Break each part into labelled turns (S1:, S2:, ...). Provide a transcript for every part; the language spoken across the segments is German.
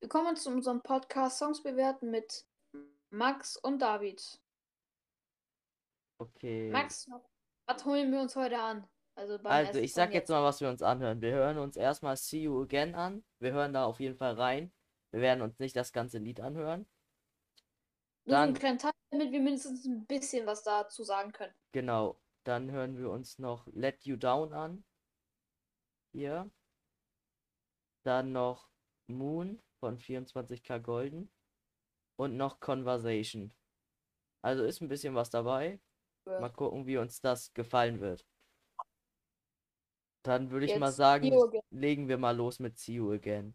S1: Willkommen zu unserem Podcast Songs bewerten mit Max und David.
S2: Okay.
S1: Max, was holen wir uns heute an? Also,
S2: Also, ich sag jetzt mal, was wir uns anhören. Wir hören uns erstmal See You Again an. Wir hören da auf jeden Fall rein. Wir werden uns nicht das ganze Lied anhören.
S1: Nur so einen
S2: Dann,
S1: kleinen Teil, damit wir mindestens ein bisschen was dazu sagen können.
S2: genau. Dann hören wir uns noch Let You Down an. Hier. Dann noch Moon von 24K Golden. Und noch Conversation. Also ist ein bisschen was dabei. Mal gucken, wie uns das gefallen wird. Dann würde ich mal sagen, legen wir mal los mit See You Again.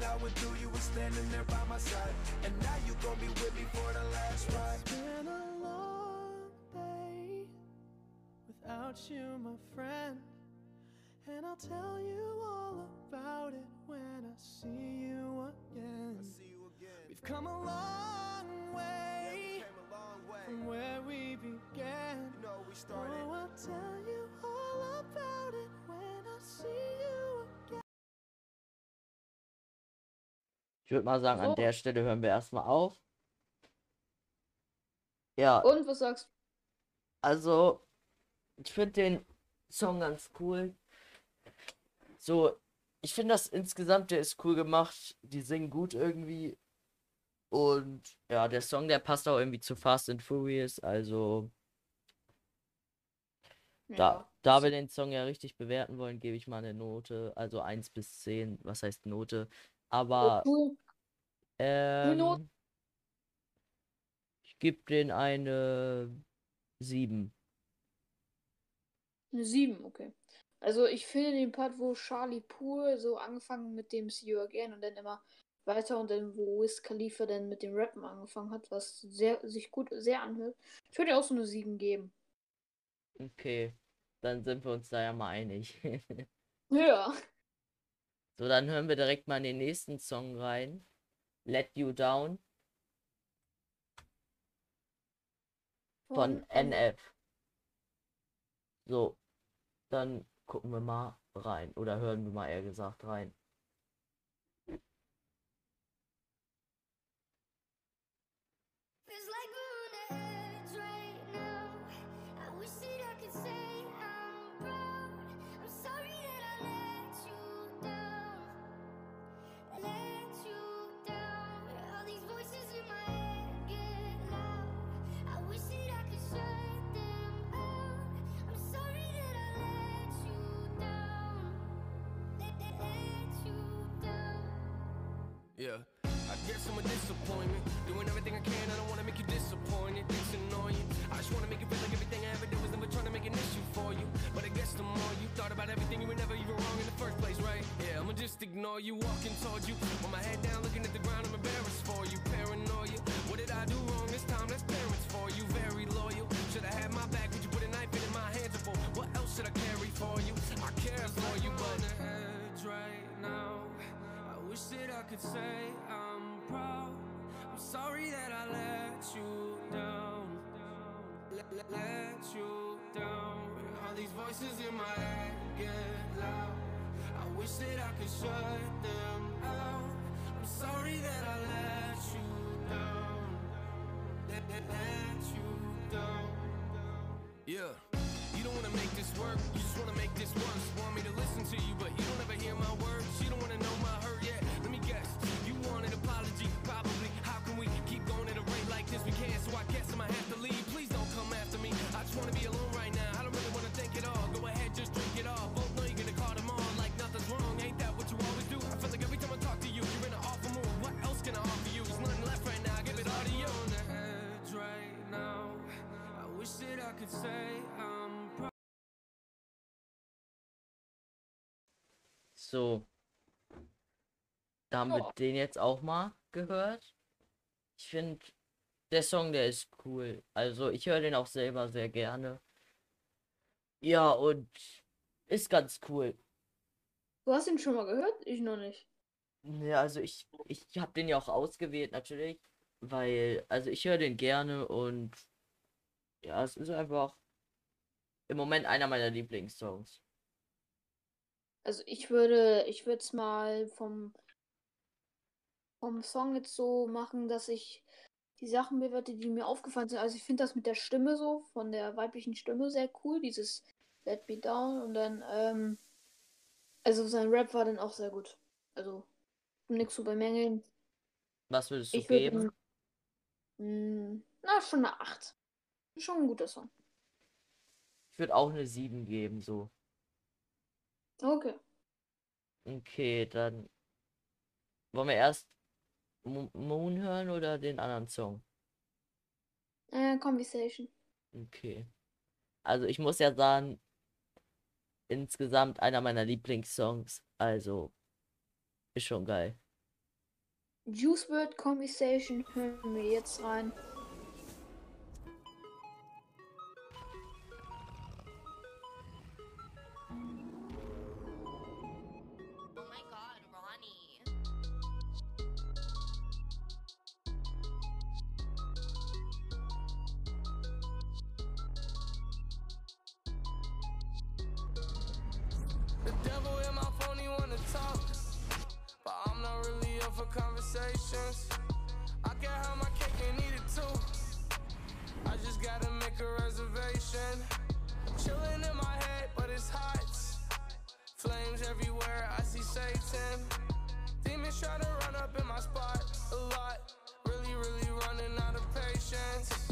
S3: Everything I would do, you were standing there by my side. And now you gon' be with me for the last ride.
S4: It's been a long day without you, my friend. And I'll tell you all about it when I see you again.
S3: See you again.
S4: We've come a long
S3: Yeah,
S4: way
S3: came a long way.
S4: from where we began.
S3: You know, we started.
S4: Oh,
S2: Ich würde mal sagen, an
S1: So.
S2: der Stelle hören wir erstmal auf. Ja,
S1: Und was sagst du?
S2: also, ich finde den Song ganz cool. So, ich finde das insgesamt, der ist cool gemacht. Die singen gut irgendwie. Und ja, der Song, der passt auch irgendwie zu Fast and Furious. Also, da, da wir den Song ja richtig bewerten wollen, gebe ich mal eine Note. Also 1 bis 10. Was heißt Note? Aber. Ähm, ich gebe den eine 7.
S1: Eine 7, okay. Also ich finde den Part, wo Charlie Poole so angefangen mit dem See You Again und dann immer weiter und dann wo Wiz Khalifa dann mit dem Rappen angefangen hat, was sehr, sich gut sehr anhört. Ich würde dir auch so eine 7 geben.
S2: Okay, dann sind wir uns da ja mal einig.
S1: Ja.
S2: So, dann hören wir direkt mal in den nächsten Song rein. Let You Down von NF. So, dann gucken wir mal rein. Oder hören wir mal eher gesagt rein.
S5: Feels like
S6: Yeah, I guess I'm a disappointment. Doing everything I can, I don't wanna make you disappointed. It's annoying. I just wanna make you feel like everything I ever did was never trying to make an issue for you. But I guess the more you thought about everything, you were never even wrong in the first place, right? Yeah, I'ma just ignore you, walking towards you. With my head down, looking at the ground, I'm embarrassed for you. Paranoia. What did I do I could say I'm proud. I'm sorry that I let you down. Let, let, let you down. All these voices in my head get loud. I wish that I could shut them out. I'm sorry that I
S7: could
S2: So. Da haben
S1: Ja.
S2: wir den jetzt auch mal gehört. Ich finde, der Song, der ist cool. Also, ich höre den auch selber sehr gerne. Ja, und ist ganz cool.
S1: Du hast ihn schon mal gehört? Ich noch nicht.
S2: Ja, also ich, ich habe den ja auch ausgewählt, natürlich. Weil, also ich höre den gerne und ja, es ist einfach im Moment einer meiner Lieblingssongs.
S1: Also ich würde, ich würde es mal vom, vom Song jetzt so machen, dass ich die Sachen bewerte, die mir aufgefallen sind. Also ich finde das mit der Stimme so, von der weiblichen Stimme sehr cool, dieses Let Me Down und dann, ähm, also sein Rap war dann auch sehr gut. Also nichts zu bemängeln.
S2: Was würdest du
S1: Ich
S2: geben?
S1: ihm, mh, na, schon eine 8. Schon ein guter Song.
S2: Ich würde auch eine 7 geben, so.
S1: Okay.
S2: Okay, dann wollen wir erst Mo- Moon hören oder den anderen Song?
S1: Äh, Conversation.
S2: Okay. Also ich muss ja sagen, insgesamt einer meiner Lieblingssongs. Also ist schon geil.
S1: Juice WRLD Conversation hören wir jetzt rein.
S7: In my wanna talk. But I'm not really up for conversations. I can have my cake and eat it too. I just gotta make a reservation. Chilling in my head, but it's hot. Flames everywhere, I see Satan. Demons try to run up in my spot a lot. Really, really running out of patience.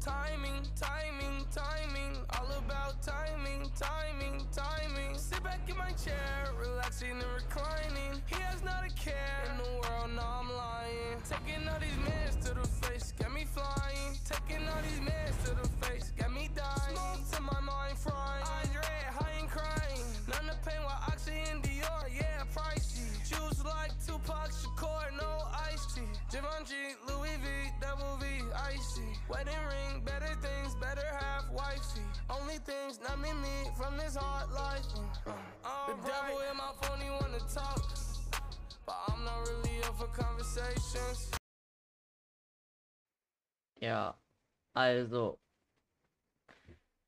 S7: Ti- timing, timing, timing. All about timing, timing, timing. Sit back in my chair, relaxing and reclining. He has not a care in the world, no, I'm lying. Taking all these mans to the face, got me flying. Taking all these mans to the face, got me dying. Smoke to my mind frying. Andre, high and crying. None of pain while Oxy and Dior, yeah, pricey. Juice like Tupac Shakur, no iced tea. Givenchy, Louis Wedding ring, better things, better half wifey. Only things numbing me from this hard life. Uh, the devil in my phone, he wanna talk. But I'm not really up for conversations.
S2: Ja, also.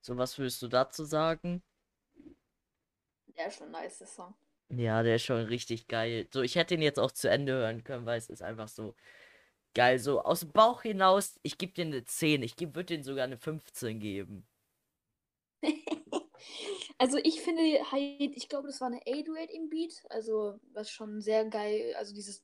S2: So, was würdest du dazu sagen?
S1: Der ist schon nice, der Song.
S2: Ja, der ist schon richtig geil. So, ich hätte ihn jetzt auch zu Ende hören können, weil es ist einfach so geil. So, aus dem Bauch hinaus, ich gebe dir eine 10. Ich würde den sogar eine 15 geben.
S1: Also ich finde halt, ich glaube, das war eine 808 im Beat, also was schon sehr geil, also dieses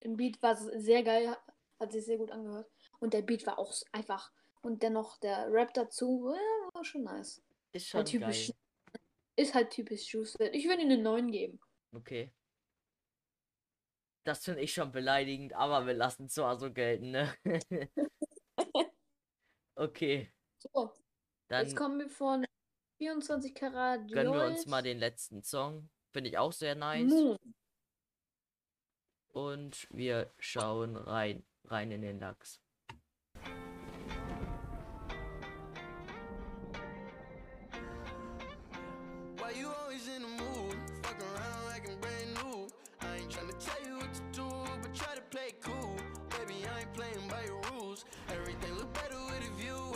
S1: im Beat war sehr geil, hat sich sehr gut angehört und der Beat war auch einfach und dennoch der Rap dazu, ja, war schon nice.
S2: Ist schon
S1: Halt typisch,
S2: geil.
S1: ist halt typisch Juice. Ich würde ihm eine 9 geben.
S2: Okay. Das finde ich schon beleidigend, aber wir lassen es so so gelten, ne? Okay,
S1: So,
S2: dann
S1: jetzt kommen wir von 24 Karat
S2: gönnen wir uns mal den letzten Song. Finde ich auch sehr nice.
S1: Moon.
S2: Und wir schauen rein, rein in den Lachs.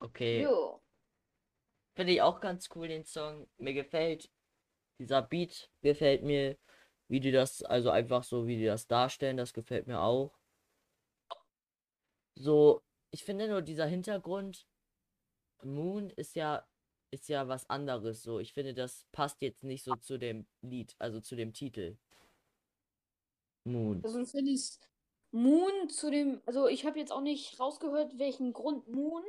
S2: Okay.
S1: Jo.
S2: Finde ich auch ganz cool, den Song. Mir gefällt dieser Beat, gefällt mir, wie die das, also einfach so, wie die das darstellen, das gefällt mir auch. So, ich finde nur dieser Hintergrund, Moon ist ja, ist ja was anderes, so. Ich finde, das passt jetzt nicht so zu dem Lied, also zu dem Titel. Moon.
S1: Also du findest Moon zu dem, also ich habe jetzt auch nicht rausgehört, welchen Grund Moon,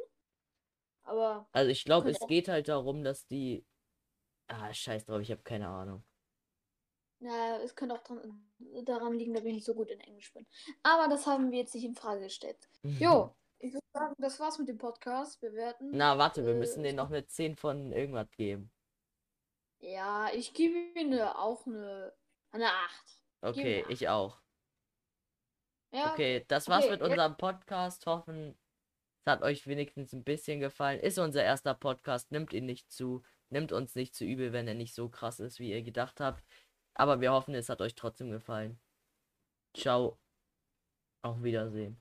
S1: aber
S2: Also ich glaube, es geht halt darum, dass die. Ah, scheiß drauf, ich habe keine Ahnung.
S1: na, es könnte auch dran, daran liegen, dass ich nicht so gut in Englisch bin. Aber das haben wir jetzt nicht in Frage gestellt. Jo, ich würde sagen, das war's mit dem Podcast. Bewerten.
S2: Na, warte, wir
S1: Äh,
S2: müssen denen noch eine 10 von irgendwas geben.
S1: Ja, ich gebe ihm eine, auch eine, eine 8.
S2: Okay,
S1: acht.
S2: ich auch.
S1: Ja,
S2: Okay, das war's
S1: Okay,
S2: mit unserem Podcast. Hoffen, es hat euch wenigstens ein bisschen gefallen. Ist unser erster Podcast. Nimmt ihn nicht zu. Nimmt uns nicht zu übel, wenn er nicht so krass ist, wie ihr gedacht habt. Aber wir hoffen, es hat euch trotzdem gefallen. Ciao. Auf Wiedersehen.